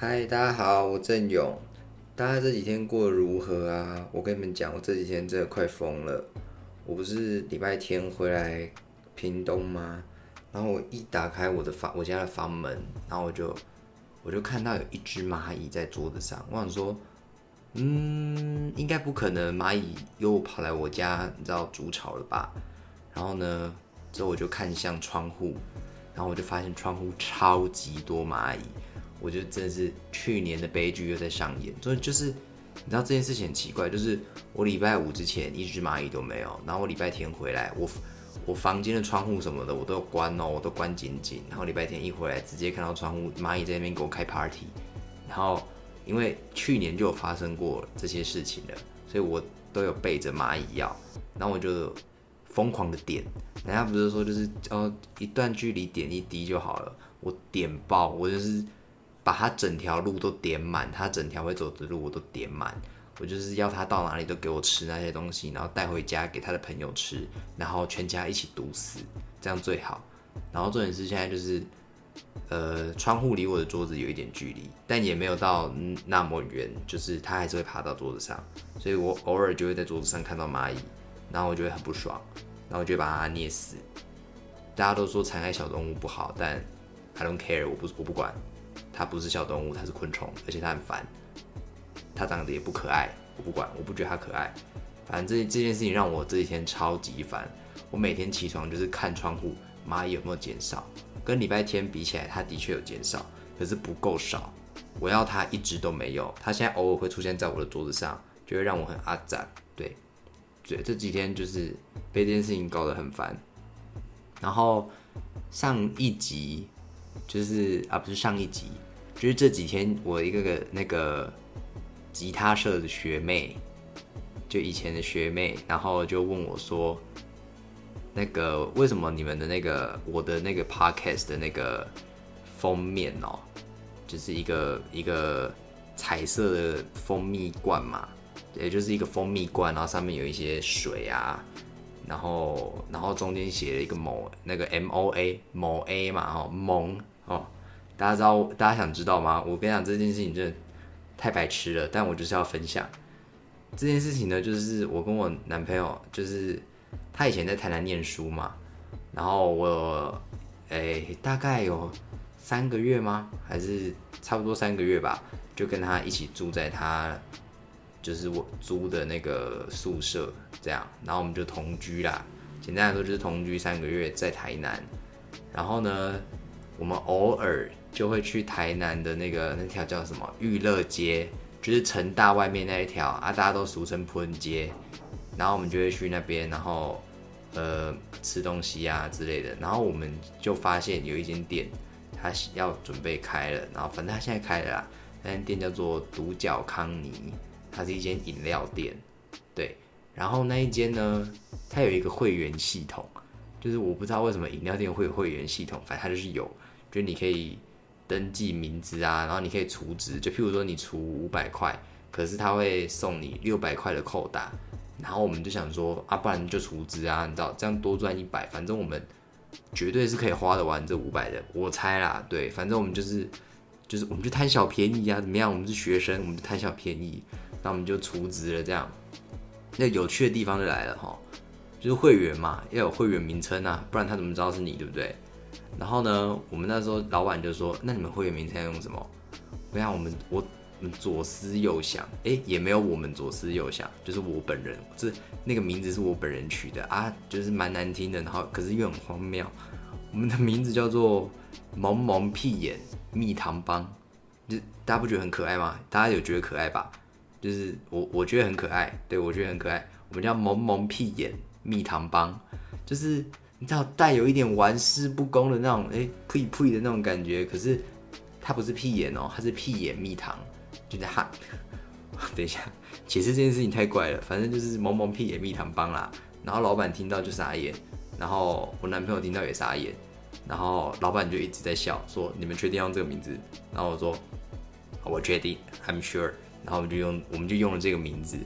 嗨，大家好，我郑勇。大家这几天过得如何啊？我跟你们讲，我这几天真的快疯了。我不是礼拜天回来屏东吗？然后我一打开我的房，我家的房门，然后我就我就看到有一只蚂蚁在桌子上。我想说，嗯，应该不可能，蚂蚁又跑来我家，你知道筑巢了吧？然后呢，之后我就看向窗户，然后我就发现窗户超级多蚂蚁。我觉得真的是去年的悲剧又在上演，所以就是你知道这件事情很奇怪，就是我礼拜五之前一只蚂蚁都没有，然后我礼拜天回来，我我房间的窗户什么的我都有关哦，我都关紧紧，然后礼拜天一回来，直接看到窗户蚂蚁在那边给我开 party，然后因为去年就有发生过这些事情了，所以我都有备着蚂蚁药，然后我就疯狂的点，人家不是说就是哦一段距离点一滴就好了，我点爆，我就是。把他整条路都点满，他整条会走的路我都点满。我就是要他到哪里都给我吃那些东西，然后带回家给他的朋友吃，然后全家一起毒死，这样最好。然后重点是现在就是，呃，窗户离我的桌子有一点距离，但也没有到那么远，就是他还是会爬到桌子上，所以我偶尔就会在桌子上看到蚂蚁，然后我就会很不爽，然后我就把它捏死。大家都说残害小动物不好，但 I don't care，我不我不管。它不是小动物，它是昆虫，而且它很烦。它长得也不可爱，我不管，我不觉得它可爱。反正这这件事情让我这几天超级烦。我每天起床就是看窗户，蚂蚁有没有减少。跟礼拜天比起来，它的确有减少，可是不够少。我要它一直都没有，它现在偶尔会出现在我的桌子上，就会让我很阿展。对，对，这几天就是被这件事情搞得很烦。然后上一集就是啊，不是上一集。就是这几天，我一个个那个吉他社的学妹，就以前的学妹，然后就问我说：“那个为什么你们的那个我的那个 podcast 的那个封面哦，就是一个一个彩色的蜂蜜罐嘛，也就是一个蜂蜜罐，然后上面有一些水啊，然后然后中间写了一个某那个 M O A 某 A 嘛，哦萌哦。”大家知道，大家想知道吗？我跟你讲，这件事情真的太白痴了，但我就是要分享这件事情呢。就是我跟我男朋友，就是他以前在台南念书嘛，然后我，哎，大概有三个月吗？还是差不多三个月吧，就跟他一起住在他就是我租的那个宿舍，这样，然后我们就同居啦。简单来说，就是同居三个月在台南，然后呢，我们偶尔。就会去台南的那个那条叫什么玉乐街，就是成大外面那一条啊，大家都俗称普恩街。然后我们就会去那边，然后呃吃东西啊之类的。然后我们就发现有一间店，它要准备开了。然后反正它现在开了啦，那间店叫做独角康尼，它是一间饮料店。对，然后那一间呢，它有一个会员系统，就是我不知道为什么饮料店会有会员系统，反正它就是有，就是你可以。登记名字啊，然后你可以储值，就譬如说你储五百块，可是他会送你六百块的扣打，然后我们就想说啊，不然就储值啊，你知道这样多赚一百，反正我们绝对是可以花得完这五百的，我猜啦，对，反正我们就是就是我们就贪小便宜啊，怎么样？我们是学生，我们就贪小便宜，那我们就储值了，这样，那有趣的地方就来了哈，就是会员嘛，要有会员名称啊，不然他怎么知道是你，对不对？然后呢，我们那时候老板就说：“那你们会员名称要用什么？”我想我们我们左思右想，哎，也没有我们左思右想，就是我本人，这那个名字是我本人取的啊，就是蛮难听的，然后可是又很荒谬。我们的名字叫做“萌萌屁眼蜜糖帮”，就大家不觉得很可爱吗？大家有觉得可爱吧？就是我我觉得很可爱，对我觉得很可爱。我们叫“萌萌屁眼蜜糖帮”，就是。你知道带有一点玩世不恭的那种，哎，呸呸的那种感觉。可是它不是屁眼哦，它是屁眼蜜糖，就是哈。等一下，解释这件事情太怪了。反正就是萌萌屁眼蜜糖帮啦。然后老板听到就傻眼，然后我男朋友听到也傻眼，然后老板就一直在笑，说你们确定用这个名字？然后我说我确定，I'm sure。然后我们就用，我们就用了这个名字。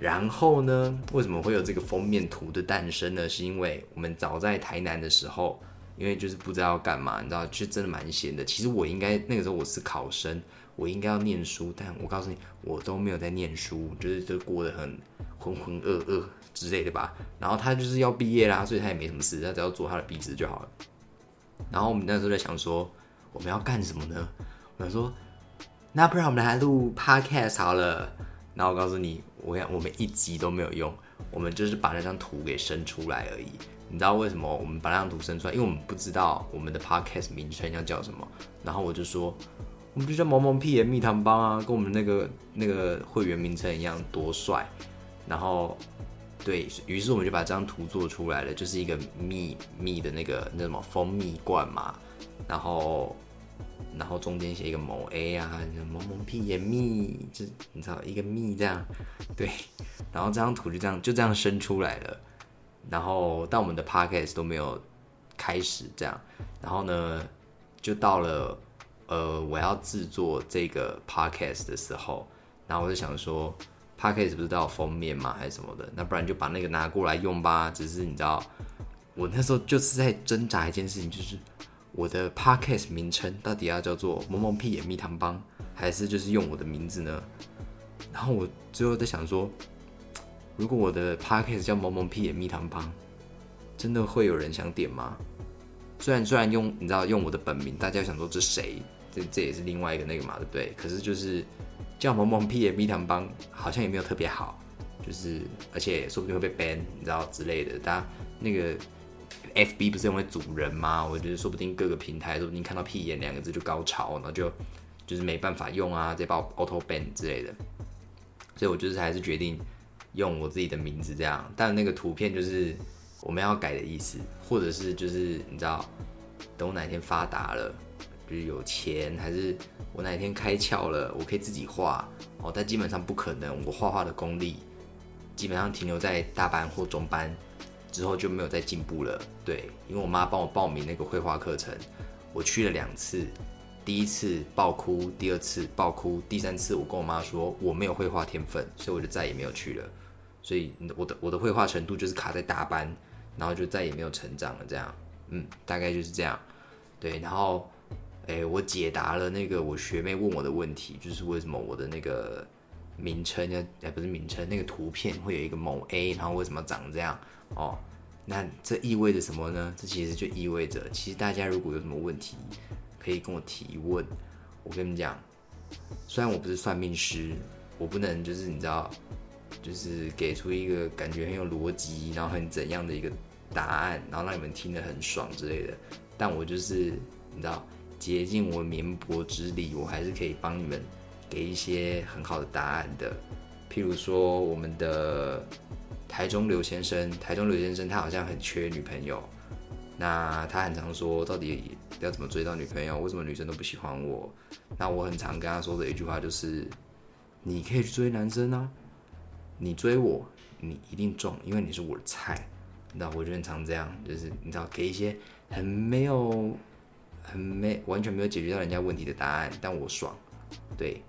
然后呢？为什么会有这个封面图的诞生呢？是因为我们早在台南的时候，因为就是不知道要干嘛，你知道，就真的蛮闲的。其实我应该那个时候我是考生，我应该要念书，但我告诉你，我都没有在念书，就是就过得很浑浑噩噩之类的吧。然后他就是要毕业啦，所以他也没什么事，他只要做他的笔试就好了。然后我们那时候在想说，我们要干什么呢？我想说，那不然我们来录 podcast 好了。然后我告诉你，我讲我们一集都没有用，我们就是把那张图给生出来而已。你知道为什么我们把那张图生出来？因为我们不知道我们的 podcast 名称要叫什么。然后我就说，我们就叫萌萌屁眼蜜糖帮啊，跟我们那个那个会员名称一样，多帅。然后，对于是，我们就把这张图做出来了，就是一个蜜蜜的那个那什么蜂蜜罐嘛。然后，然后中间写一个某 A 啊，萌萌屁眼蜜，就你知道一个蜜这样。对，然后这张图就这样就这样生出来了。然后，但我们的 podcast 都没有开始这样。然后呢，就到了呃，我要制作这个 podcast 的时候，然后我就想说，podcast 不是都有封面吗？还是什么的？那不然就把那个拿过来用吧。只是你知道，我那时候就是在挣扎一件事情，就是我的 podcast 名称到底要叫做“萌萌屁眼蜜糖帮”，还是就是用我的名字呢？然后我最后在想说。如果我的 podcast 叫萌萌屁眼蜜糖帮，真的会有人想点吗？虽然虽然用你知道用我的本名，大家想说这谁？这这也是另外一个那个嘛，对不对？可是就是叫萌萌屁眼蜜糖帮，好像也没有特别好，就是而且说不定会被 ban，你知道之类的。大家那个 FB 不是因为主人吗？我觉得说不定各个平台说不定看到屁眼两个字就高潮，然后就就是没办法用啊，直接把我 auto ban 之类的。所以我就是还是决定。用我自己的名字这样，但那个图片就是我们要改的意思，或者是就是你知道，等我哪天发达了，就是有钱，还是我哪天开窍了，我可以自己画哦。但基本上不可能，我画画的功力基本上停留在大班或中班之后就没有再进步了。对，因为我妈帮我报名那个绘画课程，我去了两次。第一次爆哭，第二次爆哭，第三次我跟我妈说我没有绘画天分，所以我就再也没有去了。所以我的我的绘画程度就是卡在大班，然后就再也没有成长了。这样，嗯，大概就是这样。对，然后，诶，我解答了那个我学妹问我的问题，就是为什么我的那个名称要，哎，不是名称，那个图片会有一个某 A，然后为什么长这样？哦，那这意味着什么呢？这其实就意味着，其实大家如果有什么问题。可以跟我提问，我跟你们讲，虽然我不是算命师，我不能就是你知道，就是给出一个感觉很有逻辑，然后很怎样的一个答案，然后让你们听得很爽之类的，但我就是你知道，竭尽我绵薄之力，我还是可以帮你们给一些很好的答案的。譬如说，我们的台中刘先生，台中刘先生他好像很缺女朋友，那他很常说，到底。要怎么追到女朋友？为什么女生都不喜欢我？那我很常跟他说的一句话就是：你可以去追男生啊，你追我，你一定中，因为你是我的菜。那我就很常这样，就是你知道，给一些很没有、很没、完全没有解决到人家问题的答案，但我爽。对，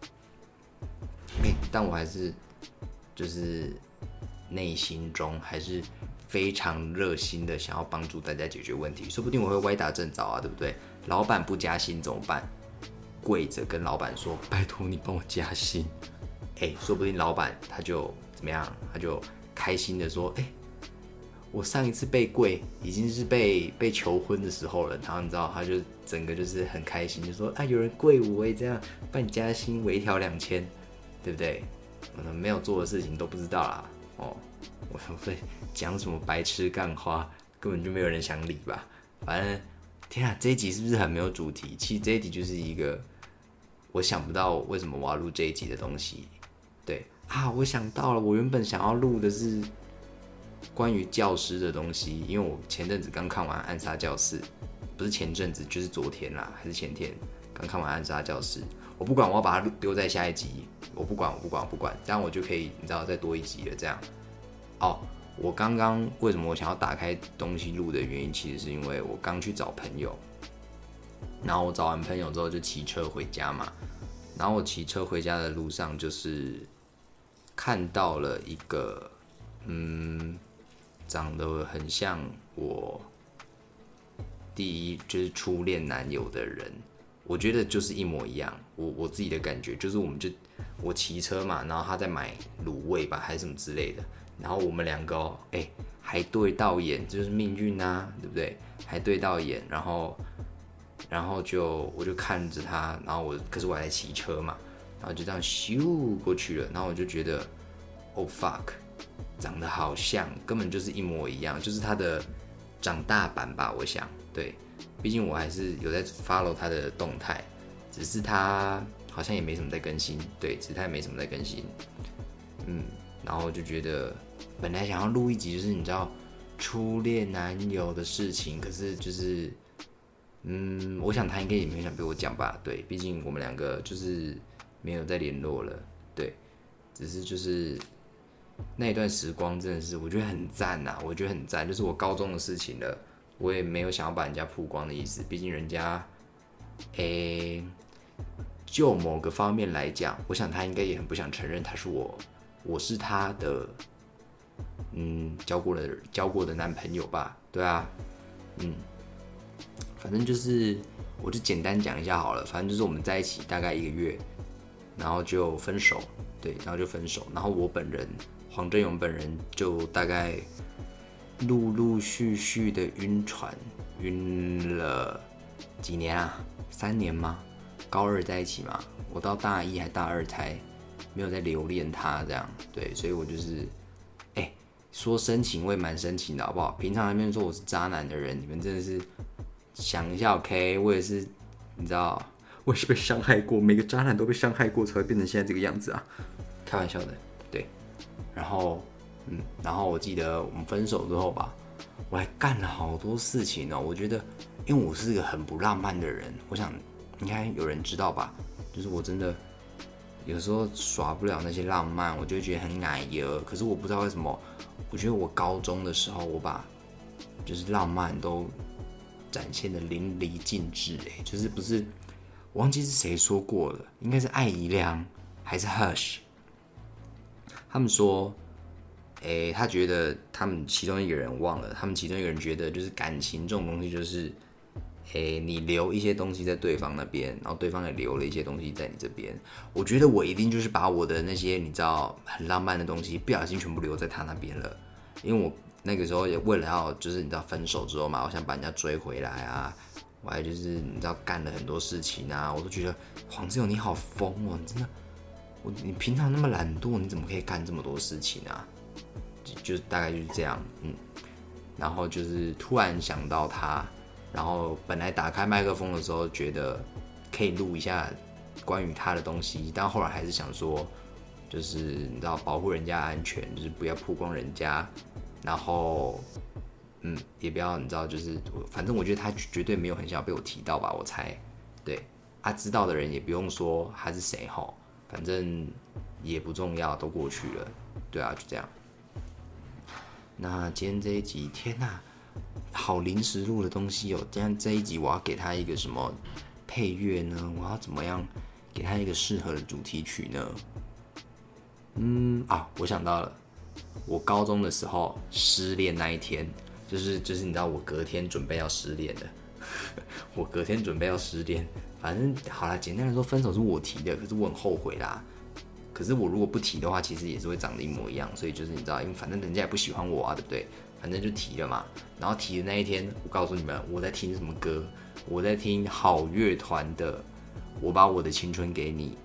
但我还是就是内心中还是。非常热心的想要帮助大家解决问题，说不定我会歪打正着啊，对不对？老板不加薪怎么办？跪着跟老板说，拜托你帮我加薪。哎，说不定老板他就怎么样？他就开心的说，哎，我上一次被跪已经是被被求婚的时候了，然后你知道，他就整个就是很开心，就说啊，有人跪我，也这样帮你加薪，微调两千，对不对？可能没有做的事情都不知道啦，哦。我会讲什么白痴干话，根本就没有人想理吧。反正，天啊，这一集是不是很没有主题？其实这一集就是一个我想不到为什么我要录这一集的东西。对啊，我想到了，我原本想要录的是关于教师的东西，因为我前阵子刚看完《暗杀教室》，不是前阵子就是昨天啦，还是前天刚看完《暗杀教室》。我不管，我要把它丢在下一集。我不管，我不管，我不管，这样我就可以，你知道，再多一集了，这样。哦，我刚刚为什么我想要打开东西录的原因，其实是因为我刚去找朋友，然后我找完朋友之后就骑车回家嘛，然后我骑车回家的路上就是看到了一个，嗯，长得很像我第一就是初恋男友的人，我觉得就是一模一样。我我自己的感觉就是，我们就我骑车嘛，然后他在买卤味吧，还是什么之类的，然后我们两个哦，哎，还对到眼，就是命运啊，对不对？还对到眼，然后然后就我就看着他，然后我可是我还在骑车嘛，然后就这样咻过去了，然后我就觉得，Oh fuck，长得好像，根本就是一模一样，就是他的。长大版吧，我想，对，毕竟我还是有在 follow 他的动态，只是他好像也没什么在更新，对，只是他也没什么在更新，嗯，然后就觉得本来想要录一集，就是你知道初恋男友的事情，可是就是，嗯，我想他应该也没想被我讲吧，对，毕竟我们两个就是没有再联络了，对，只是就是。那一段时光真的是我觉得很赞呐，我觉得很赞，就是我高中的事情了，我也没有想要把人家曝光的意思，毕竟人家，诶，就某个方面来讲，我想他应该也很不想承认他是我，我是他的，嗯，交过的交过的男朋友吧，对啊，嗯，反正就是，我就简单讲一下好了，反正就是我们在一起大概一个月，然后就分手，对，然后就分手，然后我本人。黄振勇本人就大概陆陆续续的晕船，晕了几年啊？三年吗？高二在一起嘛，我到大一还大二才没有再留恋他这样。对，所以我就是，哎，说深情我也蛮深情的，好不好？平常那边说我是渣男的人，你们真的是想一下，OK？我也是，你知道，我也是被伤害过，每个渣男都被伤害过，才会变成现在这个样子啊！开玩笑的。然后，嗯，然后我记得我们分手之后吧，我还干了好多事情呢。我觉得，因为我是一个很不浪漫的人，我想应该有人知道吧。就是我真的有时候耍不了那些浪漫，我就觉得很奶油。可是我不知道为什么，我觉得我高中的时候，我把就是浪漫都展现的淋漓尽致。哎，就是不是，忘记是谁说过了，应该是艾怡良还是 Hush。他们说，诶，他觉得他们其中一个人忘了，他们其中一个人觉得就是感情这种东西，就是，诶，你留一些东西在对方那边，然后对方也留了一些东西在你这边。我觉得我一定就是把我的那些你知道很浪漫的东西，不小心全部留在他那边了。因为我那个时候也为了要就是你知道分手之后嘛，我想把人家追回来啊，我还就是你知道干了很多事情啊，我都觉得黄志勇你好疯哦，你真的。我你平常那么懒惰，你怎么可以干这么多事情啊？就大概就是这样，嗯。然后就是突然想到他，然后本来打开麦克风的时候觉得可以录一下关于他的东西，但后来还是想说，就是你知道保护人家安全，就是不要曝光人家，然后嗯，也不要你知道，就是反正我觉得他绝对没有很想被我提到吧，我猜。对，啊，知道的人也不用说他是谁吼。反正也不重要，都过去了。对啊，就这样。那今天这一集，天呐，好临时录的东西哦。今天这一集，我要给他一个什么配乐呢？我要怎么样给他一个适合的主题曲呢？嗯啊，我想到了，我高中的时候失恋那一天，就是就是你知道，我隔天准备要失恋的，我隔天准备要失恋。反正好啦，简单来说，分手是我提的，可是我很后悔啦。可是我如果不提的话，其实也是会长得一模一样。所以就是你知道，因为反正人家也不喜欢我啊，对不对？反正就提了嘛。然后提的那一天，我告诉你们，我在听什么歌？我在听好乐团的《我把我的青春给你》。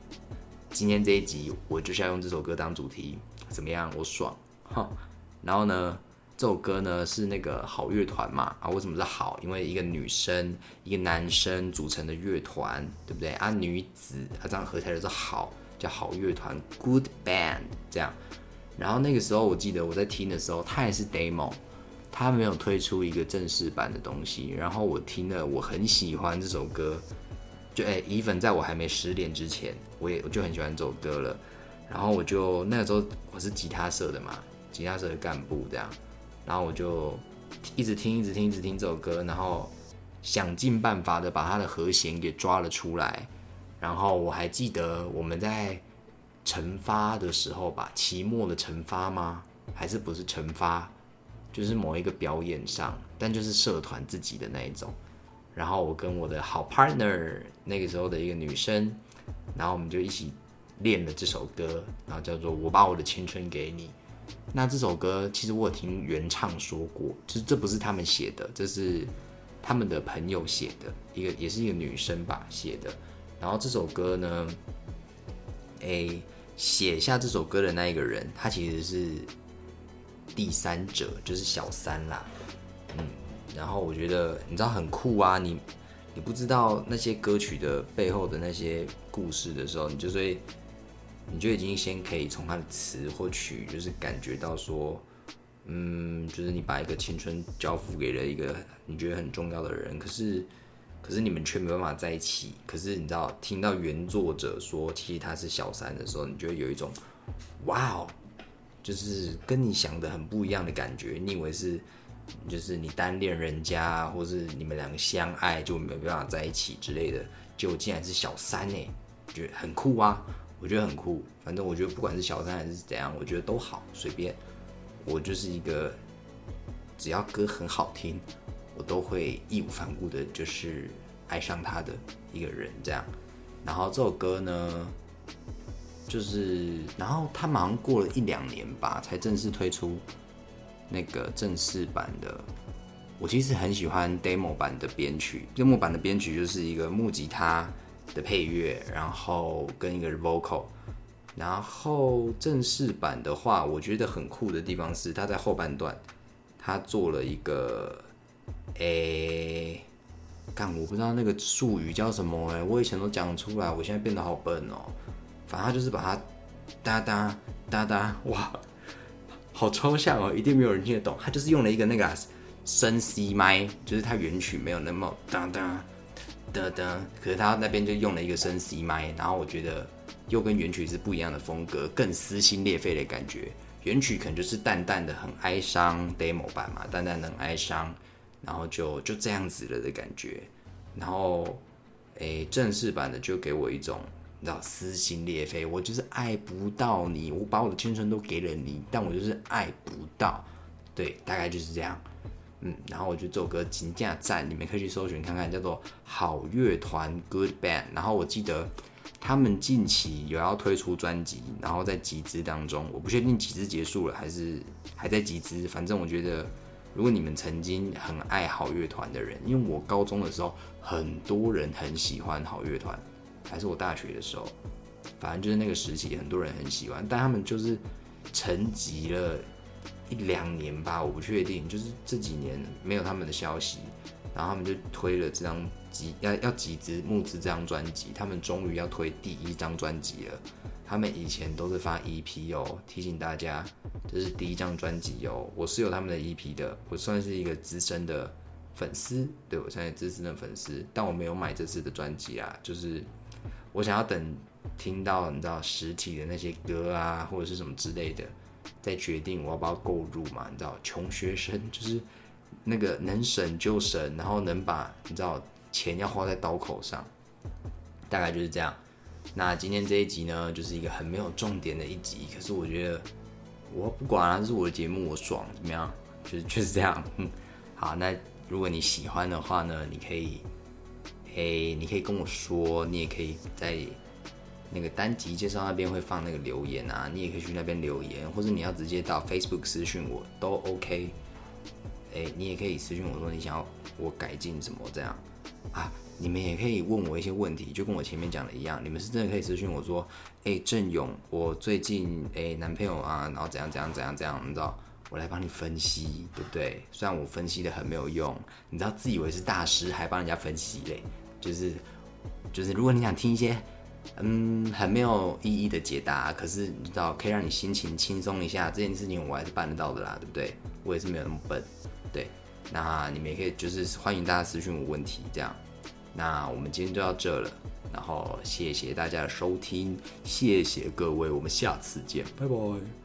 今天这一集，我就是要用这首歌当主题，怎么样？我爽哈。然后呢？这首歌呢是那个好乐团嘛啊？为什么是好？因为一个女生一个男生组成的乐团，对不对啊？女子啊，这样合起来就是好，叫好乐团 （Good Band） 这样。然后那个时候我记得我在听的时候，它也是 demo，它没有推出一个正式版的东西。然后我听了，我很喜欢这首歌。就哎，even 在我还没失恋之前，我也我就很喜欢这首歌了。然后我就那个时候我是吉他社的嘛，吉他社的干部这样。然后我就一直听，一直听，一直听这首歌，然后想尽办法的把它的和弦给抓了出来。然后我还记得我们在惩发的时候吧，期末的惩发吗？还是不是惩发？就是某一个表演上，但就是社团自己的那一种。然后我跟我的好 partner 那个时候的一个女生，然后我们就一起练了这首歌，然后叫做《我把我的青春给你》。那这首歌其实我有听原唱说过，就是这不是他们写的，这是他们的朋友写的，一个也是一个女生吧写的。然后这首歌呢，诶，写下这首歌的那一个人，他其实是第三者，就是小三啦。嗯，然后我觉得你知道很酷啊，你你不知道那些歌曲的背后的那些故事的时候，你就会。你就已经先可以从他的词或曲，就是感觉到说，嗯，就是你把一个青春交付给了一个你觉得很重要的人，可是，可是你们却没办法在一起。可是你知道，听到原作者说其实他是小三的时候，你就有一种，哇哦，就是跟你想的很不一样的感觉。你以为是，就是你单恋人家，或是你们两个相爱就没办法在一起之类的，结果竟然是小三呢，觉得很酷啊。我觉得很酷，反正我觉得不管是小三还是怎样，我觉得都好随便。我就是一个只要歌很好听，我都会义无反顾的，就是爱上他的一个人这样。然后这首歌呢，就是然后他马上过了一两年吧，才正式推出那个正式版的。我其实很喜欢 demo 版的编曲，demo 版的编曲就是一个木吉他。的配乐，然后跟一个 vocal，然后正式版的话，我觉得很酷的地方是，他在后半段，他做了一个，诶，干我不知道那个术语叫什么诶，我以前都讲出来，我现在变得好笨哦。反正他就是把它哒哒哒哒，哇，好抽象哦，一定没有人听得懂。他就是用了一个那个深 C 麦，就是他原曲没有那么哒哒。的的，可是他那边就用了一个深 C 麦，然后我觉得又跟原曲是不一样的风格，更撕心裂肺的感觉。原曲可能就是淡淡的很哀伤，demo 版嘛，淡淡的很哀伤，然后就就这样子了的感觉。然后，诶，正式版的就给我一种你知道撕心裂肺，我就是爱不到你，我把我的青春都给了你，但我就是爱不到，对，大概就是这样。嗯，然后我就做个金价站，你们可以去搜寻看看，叫做好乐团 Good Band。然后我记得他们近期有要推出专辑，然后在集资当中，我不确定集资结束了还是还在集资。反正我觉得，如果你们曾经很爱好乐团的人，因为我高中的时候很多人很喜欢好乐团，还是我大学的时候，反正就是那个时期很多人很喜欢，但他们就是沉寂了。一两年吧，我不确定，就是这几年没有他们的消息，然后他们就推了这张集要要集资募资这张专辑，他们终于要推第一张专辑了。他们以前都是发 EP 哦，提醒大家这是第一张专辑哦。我是有他们的 EP 的，我算是一个资深的粉丝，对我算是资深的粉丝，但我没有买这次的专辑啊，就是我想要等听到你知道实体的那些歌啊，或者是什么之类的。再决定我要不要购入嘛？你知道，穷学生就是那个能省就省，然后能把你知道钱要花在刀口上，大概就是这样。那今天这一集呢，就是一个很没有重点的一集，可是我觉得我不管啊，这是我的节目，我爽怎么样？就是就是这样。好，那如果你喜欢的话呢，你可以，诶，你可以跟我说，你也可以在。那个单集介绍那边会放那个留言啊，你也可以去那边留言，或者你要直接到 Facebook 私讯我都 OK。哎，你也可以私讯我说你想要我改进什么这样啊？你们也可以问我一些问题，就跟我前面讲的一样，你们是真的可以私讯我说，哎，郑勇，我最近哎男朋友啊，然后怎样怎样怎样怎样，你知道，我来帮你分析，对不对？虽然我分析的很没有用，你知道自以为是大师还帮人家分析嘞，就是就是如果你想听一些。嗯，很没有意义的解答，可是你知道可以让你心情轻松一下，这件事情我还是办得到的啦，对不对？我也是没有那么笨，对。那你们也可以就是欢迎大家私讯我问题，这样。那我们今天就到这了，然后谢谢大家的收听，谢谢各位，我们下次见，拜拜。